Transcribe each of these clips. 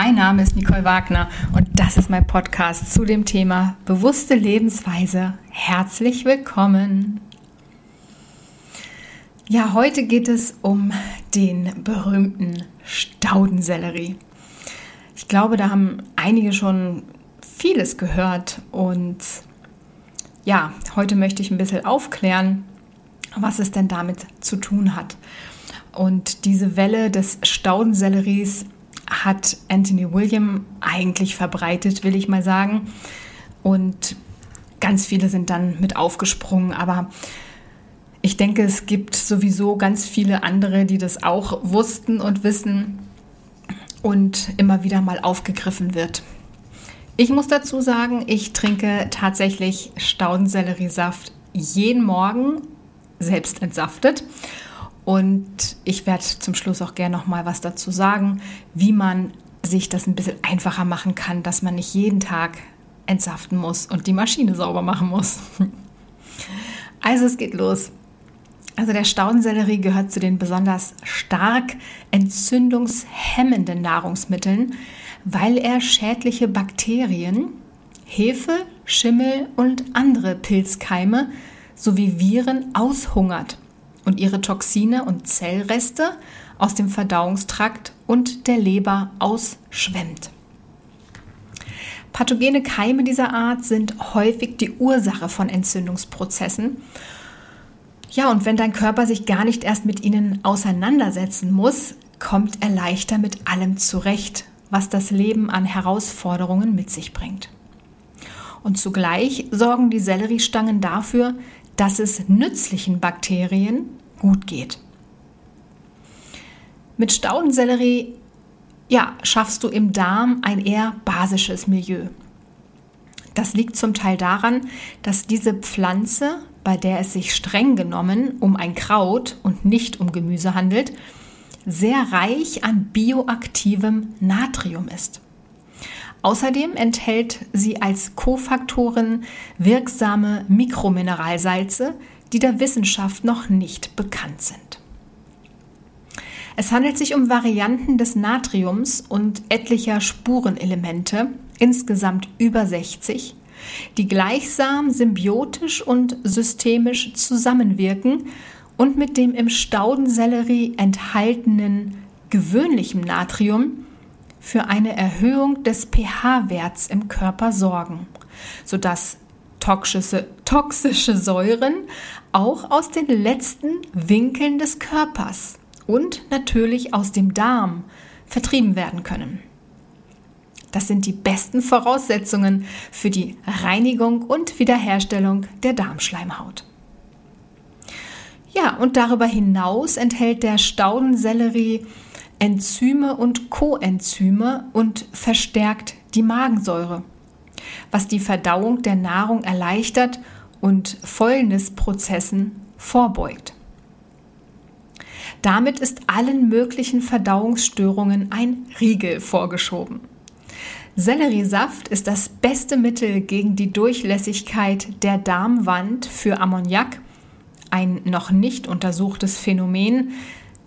Mein Name ist Nicole Wagner und das ist mein Podcast zu dem Thema bewusste Lebensweise. Herzlich willkommen. Ja, heute geht es um den berühmten Staudensellerie. Ich glaube, da haben einige schon vieles gehört und ja, heute möchte ich ein bisschen aufklären, was es denn damit zu tun hat. Und diese Welle des Staudenselleries hat Anthony William eigentlich verbreitet, will ich mal sagen. Und ganz viele sind dann mit aufgesprungen, aber ich denke, es gibt sowieso ganz viele andere, die das auch wussten und wissen und immer wieder mal aufgegriffen wird. Ich muss dazu sagen, ich trinke tatsächlich Staudenselleriesaft jeden Morgen selbst entsaftet. Und ich werde zum Schluss auch gerne noch mal was dazu sagen, wie man sich das ein bisschen einfacher machen kann, dass man nicht jeden Tag entsaften muss und die Maschine sauber machen muss. Also es geht los. Also der Staudensellerie gehört zu den besonders stark entzündungshemmenden Nahrungsmitteln, weil er schädliche Bakterien, Hefe, Schimmel und andere Pilzkeime sowie Viren aushungert und ihre Toxine und Zellreste aus dem Verdauungstrakt und der Leber ausschwemmt. Pathogene Keime dieser Art sind häufig die Ursache von Entzündungsprozessen. Ja, und wenn dein Körper sich gar nicht erst mit ihnen auseinandersetzen muss, kommt er leichter mit allem zurecht, was das Leben an Herausforderungen mit sich bringt. Und zugleich sorgen die Selleriestangen dafür, dass es nützlichen Bakterien gut geht. Mit Staudensellerie ja, schaffst du im Darm ein eher basisches Milieu. Das liegt zum Teil daran, dass diese Pflanze, bei der es sich streng genommen um ein Kraut und nicht um Gemüse handelt, sehr reich an bioaktivem Natrium ist. Außerdem enthält sie als Kofaktoren wirksame Mikromineralsalze, die der Wissenschaft noch nicht bekannt sind. Es handelt sich um Varianten des Natriums und etlicher Spurenelemente, insgesamt über 60, die gleichsam symbiotisch und systemisch zusammenwirken und mit dem im Staudensellerie enthaltenen gewöhnlichen Natrium für eine Erhöhung des pH-Werts im Körper sorgen, sodass toxische, toxische Säuren auch aus den letzten Winkeln des Körpers und natürlich aus dem Darm vertrieben werden können. Das sind die besten Voraussetzungen für die Reinigung und Wiederherstellung der Darmschleimhaut. Ja, und darüber hinaus enthält der Staudensellerie Enzyme und Coenzyme und verstärkt die Magensäure, was die Verdauung der Nahrung erleichtert und Fäulnisprozessen vorbeugt. Damit ist allen möglichen Verdauungsstörungen ein Riegel vorgeschoben. Selleriesaft ist das beste Mittel gegen die Durchlässigkeit der Darmwand für Ammoniak, ein noch nicht untersuchtes Phänomen,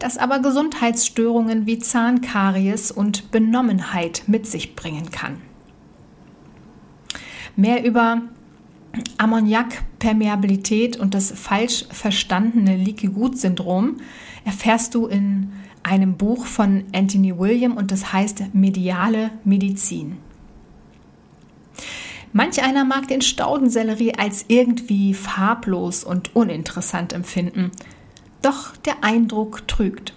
das aber Gesundheitsstörungen wie Zahnkaries und Benommenheit mit sich bringen kann. Mehr über Ammoniakpermeabilität und das falsch verstandene Leaky Gut Syndrom erfährst du in einem Buch von Anthony William und das heißt Mediale Medizin. Manch einer mag den Staudensellerie als irgendwie farblos und uninteressant empfinden. Doch der Eindruck trügt.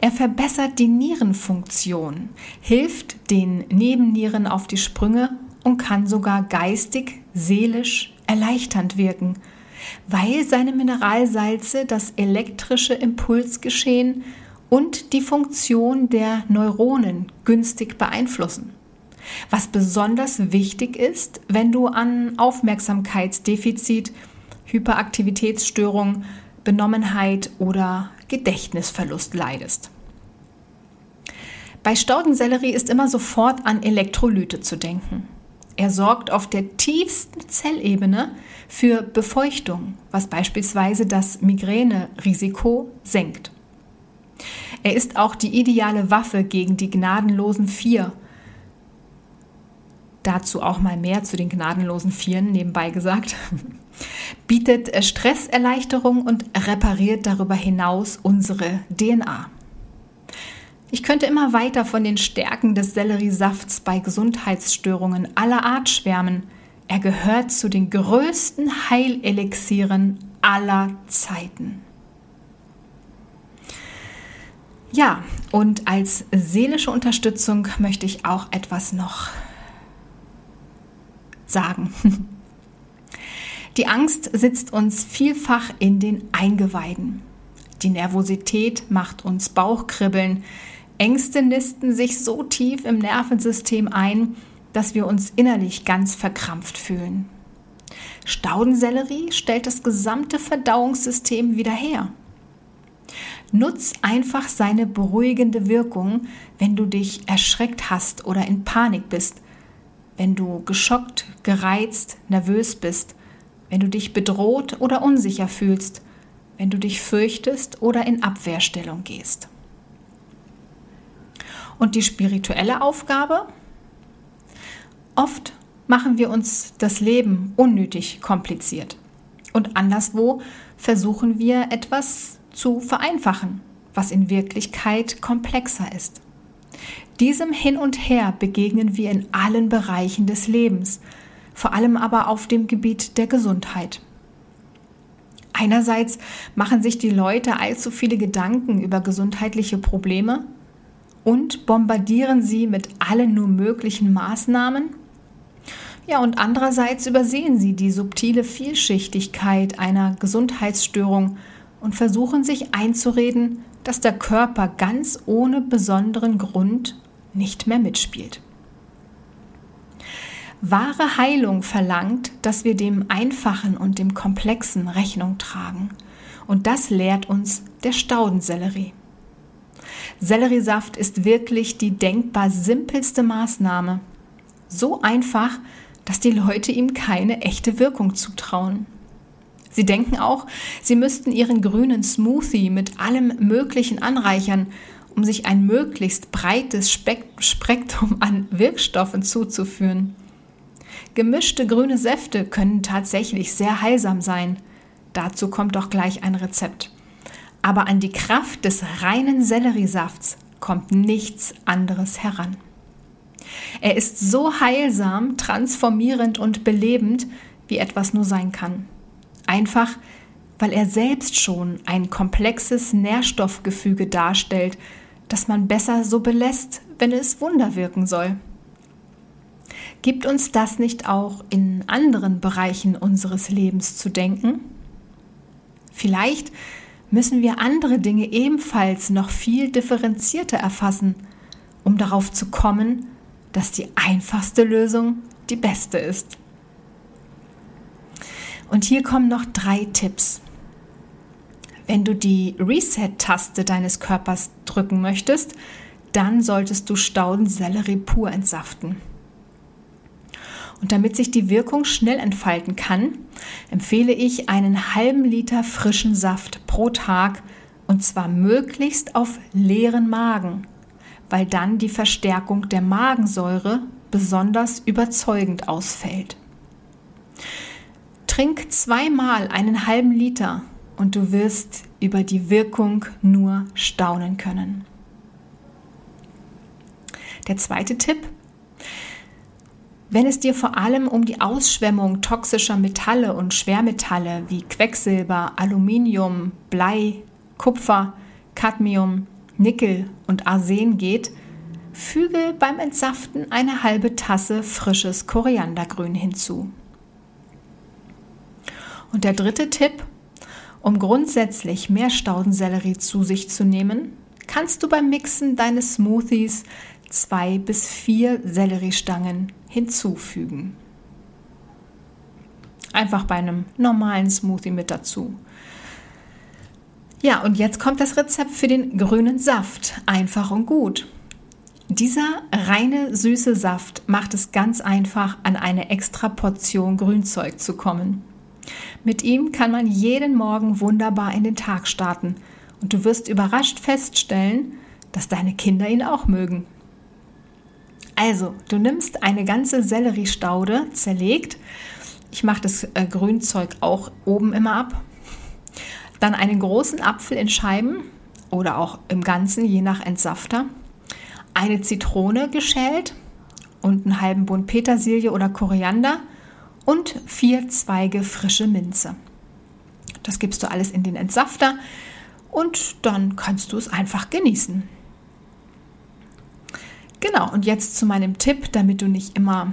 Er verbessert die Nierenfunktion, hilft den Nebennieren auf die Sprünge und kann sogar geistig, seelisch erleichternd wirken, weil seine Mineralsalze das elektrische Impulsgeschehen und die Funktion der Neuronen günstig beeinflussen. Was besonders wichtig ist, wenn du an Aufmerksamkeitsdefizit, Hyperaktivitätsstörung, Benommenheit oder Gedächtnisverlust leidest. Bei Staudensellerie ist immer sofort an Elektrolyte zu denken. Er sorgt auf der tiefsten Zellebene für Befeuchtung, was beispielsweise das Migränerisiko senkt. Er ist auch die ideale Waffe gegen die gnadenlosen Vier. Dazu auch mal mehr zu den gnadenlosen Vieren nebenbei gesagt. Bietet Stresserleichterung und repariert darüber hinaus unsere DNA. Ich könnte immer weiter von den Stärken des Selleriesafts bei Gesundheitsstörungen aller Art schwärmen. Er gehört zu den größten Heilelixieren aller Zeiten. Ja, und als seelische Unterstützung möchte ich auch etwas noch sagen. Die Angst sitzt uns vielfach in den Eingeweiden. Die Nervosität macht uns Bauchkribbeln. Ängste nisten sich so tief im Nervensystem ein, dass wir uns innerlich ganz verkrampft fühlen. Staudensellerie stellt das gesamte Verdauungssystem wieder her. Nutz einfach seine beruhigende Wirkung, wenn du dich erschreckt hast oder in Panik bist, wenn du geschockt, gereizt, nervös bist, wenn du dich bedroht oder unsicher fühlst, wenn du dich fürchtest oder in Abwehrstellung gehst. Und die spirituelle Aufgabe? Oft machen wir uns das Leben unnötig kompliziert. Und anderswo versuchen wir etwas zu vereinfachen, was in Wirklichkeit komplexer ist. Diesem Hin und Her begegnen wir in allen Bereichen des Lebens, vor allem aber auf dem Gebiet der Gesundheit. Einerseits machen sich die Leute allzu viele Gedanken über gesundheitliche Probleme und bombardieren sie mit allen nur möglichen Maßnahmen. Ja, und andererseits übersehen sie die subtile Vielschichtigkeit einer Gesundheitsstörung und versuchen sich einzureden, dass der Körper ganz ohne besonderen Grund nicht mehr mitspielt. Wahre Heilung verlangt, dass wir dem Einfachen und dem Komplexen Rechnung tragen. Und das lehrt uns der Staudensellerie. Selleriesaft ist wirklich die denkbar simpelste Maßnahme. So einfach, dass die Leute ihm keine echte Wirkung zutrauen. Sie denken auch, sie müssten ihren grünen Smoothie mit allem Möglichen anreichern, um sich ein möglichst breites Spektrum an Wirkstoffen zuzuführen. Gemischte grüne Säfte können tatsächlich sehr heilsam sein. Dazu kommt doch gleich ein Rezept. Aber an die Kraft des reinen Selleriesafts kommt nichts anderes heran. Er ist so heilsam, transformierend und belebend, wie etwas nur sein kann. Einfach, weil er selbst schon ein komplexes Nährstoffgefüge darstellt, das man besser so belässt, wenn es Wunder wirken soll. Gibt uns das nicht auch in anderen Bereichen unseres Lebens zu denken? Vielleicht müssen wir andere Dinge ebenfalls noch viel differenzierter erfassen, um darauf zu kommen, dass die einfachste Lösung die beste ist. Und hier kommen noch drei Tipps. Wenn du die Reset-Taste deines Körpers drücken möchtest, dann solltest du Staudensellerie pur entsaften. Und damit sich die Wirkung schnell entfalten kann, empfehle ich einen halben Liter frischen Saft pro Tag und zwar möglichst auf leeren Magen, weil dann die Verstärkung der Magensäure besonders überzeugend ausfällt. Trink zweimal einen halben Liter und du wirst über die Wirkung nur staunen können. Der zweite Tipp, wenn es dir vor allem um die Ausschwemmung toxischer Metalle und Schwermetalle wie Quecksilber, Aluminium, Blei, Kupfer, Cadmium, Nickel und Arsen geht, füge beim Entsaften eine halbe Tasse frisches Koriandergrün hinzu. Und der dritte Tipp, um grundsätzlich mehr Staudensellerie zu sich zu nehmen, kannst du beim Mixen deines Smoothies zwei bis vier Selleriestangen hinzufügen. Einfach bei einem normalen Smoothie mit dazu. Ja, und jetzt kommt das Rezept für den grünen Saft. Einfach und gut. Dieser reine süße Saft macht es ganz einfach, an eine extra Portion Grünzeug zu kommen. Mit ihm kann man jeden Morgen wunderbar in den Tag starten Und du wirst überrascht feststellen, dass deine Kinder ihn auch mögen. Also, du nimmst eine ganze Selleriestaude zerlegt. Ich mache das äh, Grünzeug auch oben immer ab. Dann einen großen Apfel in Scheiben oder auch im Ganzen, je nach Entsafter. Eine Zitrone geschält und einen halben Bund Petersilie oder Koriander und vier Zweige frische Minze. Das gibst du alles in den Entsafter und dann kannst du es einfach genießen. Genau, und jetzt zu meinem Tipp, damit du nicht immer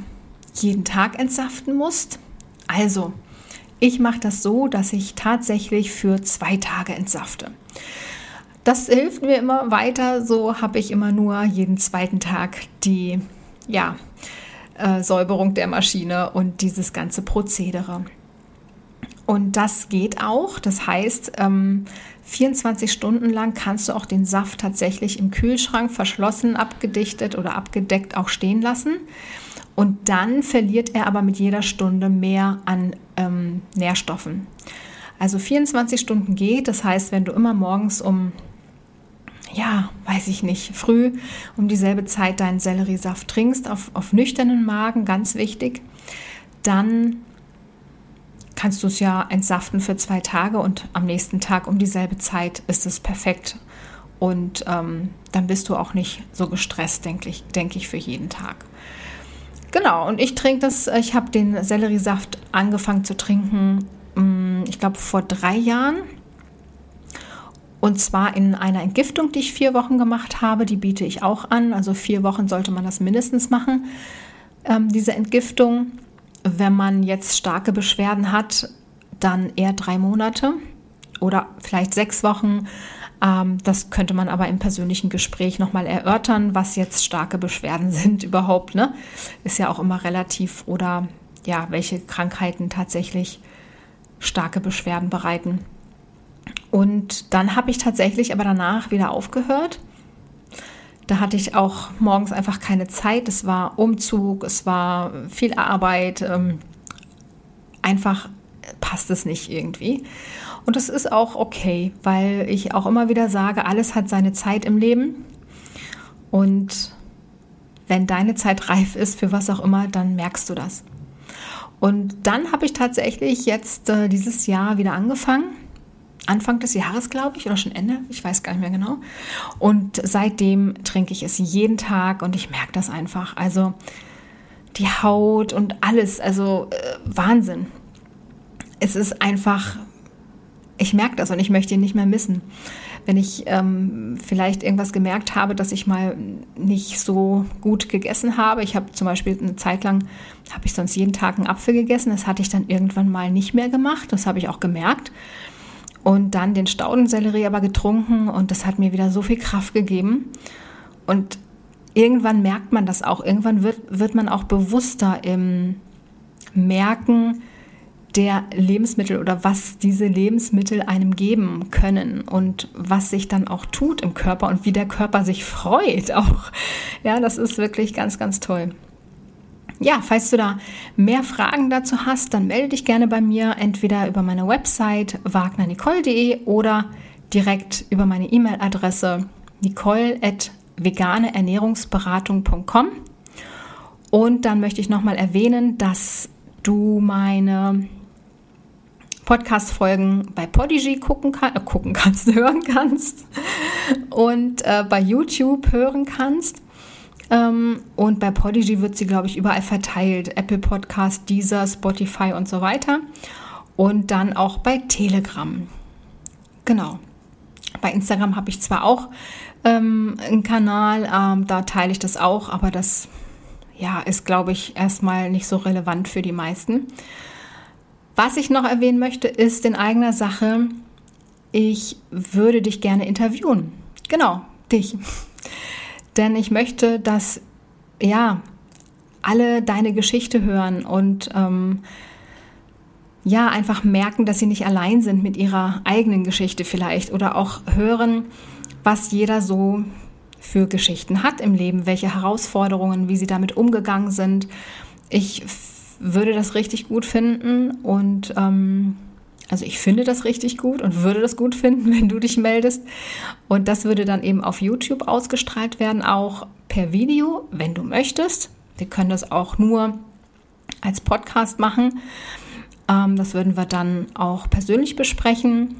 jeden Tag entsaften musst. Also, ich mache das so, dass ich tatsächlich für zwei Tage entsafte. Das hilft mir immer weiter. So habe ich immer nur jeden zweiten Tag die ja, äh, Säuberung der Maschine und dieses ganze Prozedere. Und das geht auch. Das heißt, ähm, 24 Stunden lang kannst du auch den Saft tatsächlich im Kühlschrank verschlossen, abgedichtet oder abgedeckt auch stehen lassen. Und dann verliert er aber mit jeder Stunde mehr an ähm, Nährstoffen. Also 24 Stunden geht. Das heißt, wenn du immer morgens um ja, weiß ich nicht, früh um dieselbe Zeit deinen Selleriesaft trinkst, auf, auf nüchternen Magen, ganz wichtig, dann kannst du es ja entsaften für zwei Tage und am nächsten Tag um dieselbe Zeit ist es perfekt. Und ähm, dann bist du auch nicht so gestresst, denke ich, denk ich, für jeden Tag. Genau, und ich trinke das, ich habe den Selleriesaft angefangen zu trinken, mm, ich glaube, vor drei Jahren und zwar in einer Entgiftung, die ich vier Wochen gemacht habe. Die biete ich auch an. Also vier Wochen sollte man das mindestens machen, ähm, diese Entgiftung. Wenn man jetzt starke Beschwerden hat, dann eher drei Monate oder vielleicht sechs Wochen. Ähm, das könnte man aber im persönlichen Gespräch nochmal erörtern, was jetzt starke Beschwerden sind überhaupt. Ne? Ist ja auch immer relativ oder ja, welche Krankheiten tatsächlich starke Beschwerden bereiten. Und dann habe ich tatsächlich aber danach wieder aufgehört. Da hatte ich auch morgens einfach keine Zeit. Es war Umzug, es war viel Arbeit. Ähm, einfach passt es nicht irgendwie. Und das ist auch okay, weil ich auch immer wieder sage, alles hat seine Zeit im Leben. Und wenn deine Zeit reif ist für was auch immer, dann merkst du das. Und dann habe ich tatsächlich jetzt äh, dieses Jahr wieder angefangen Anfang des Jahres, glaube ich, oder schon Ende, ich weiß gar nicht mehr genau. Und seitdem trinke ich es jeden Tag und ich merke das einfach. Also die Haut und alles, also äh, Wahnsinn. Es ist einfach, ich merke das und ich möchte ihn nicht mehr missen. Wenn ich ähm, vielleicht irgendwas gemerkt habe, dass ich mal nicht so gut gegessen habe. Ich habe zum Beispiel eine Zeit lang, habe ich sonst jeden Tag einen Apfel gegessen. Das hatte ich dann irgendwann mal nicht mehr gemacht. Das habe ich auch gemerkt und dann den Staudensellerie aber getrunken und das hat mir wieder so viel Kraft gegeben. Und irgendwann merkt man das auch. Irgendwann wird, wird man auch bewusster im Merken der Lebensmittel oder was diese Lebensmittel einem geben können und was sich dann auch tut im Körper und wie der Körper sich freut auch. Ja, das ist wirklich ganz, ganz toll ja, falls du da mehr Fragen dazu hast, dann melde dich gerne bei mir, entweder über meine Website wagnernicole.de oder direkt über meine E-Mail-Adresse nicole.veganeernährungsberatung.com. Und dann möchte ich nochmal erwähnen, dass du meine Podcast-Folgen bei Podigy gucken, kann, äh, gucken kannst, hören kannst und äh, bei YouTube hören kannst. Ähm, und bei Podigy wird sie, glaube ich, überall verteilt. Apple Podcast, Deezer, Spotify und so weiter. Und dann auch bei Telegram. Genau. Bei Instagram habe ich zwar auch ähm, einen Kanal, ähm, da teile ich das auch, aber das ja, ist, glaube ich, erstmal nicht so relevant für die meisten. Was ich noch erwähnen möchte, ist in eigener Sache, ich würde dich gerne interviewen. Genau, dich. Denn ich möchte, dass ja alle deine Geschichte hören und ähm, ja einfach merken, dass sie nicht allein sind mit ihrer eigenen Geschichte vielleicht oder auch hören, was jeder so für Geschichten hat im Leben, welche Herausforderungen, wie sie damit umgegangen sind. Ich würde das richtig gut finden und ähm, Also ich finde das richtig gut und würde das gut finden, wenn du dich meldest. Und das würde dann eben auf YouTube ausgestrahlt werden, auch per Video, wenn du möchtest. Wir können das auch nur als Podcast machen. Ähm, das würden wir dann auch persönlich besprechen.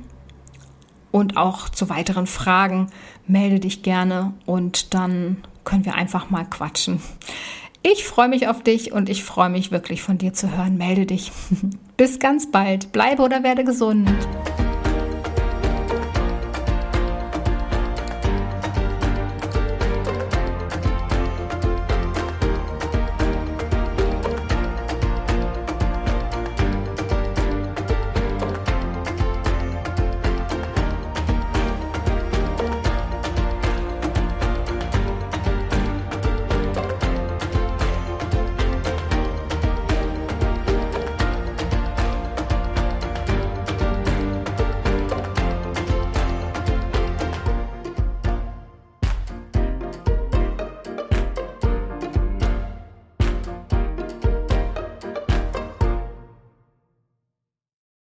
Und auch zu weiteren Fragen melde dich gerne und dann können wir einfach mal quatschen. Ich freue mich auf dich und ich freue mich wirklich von dir zu hören. Melde dich. Bis ganz bald. Bleibe oder werde gesund.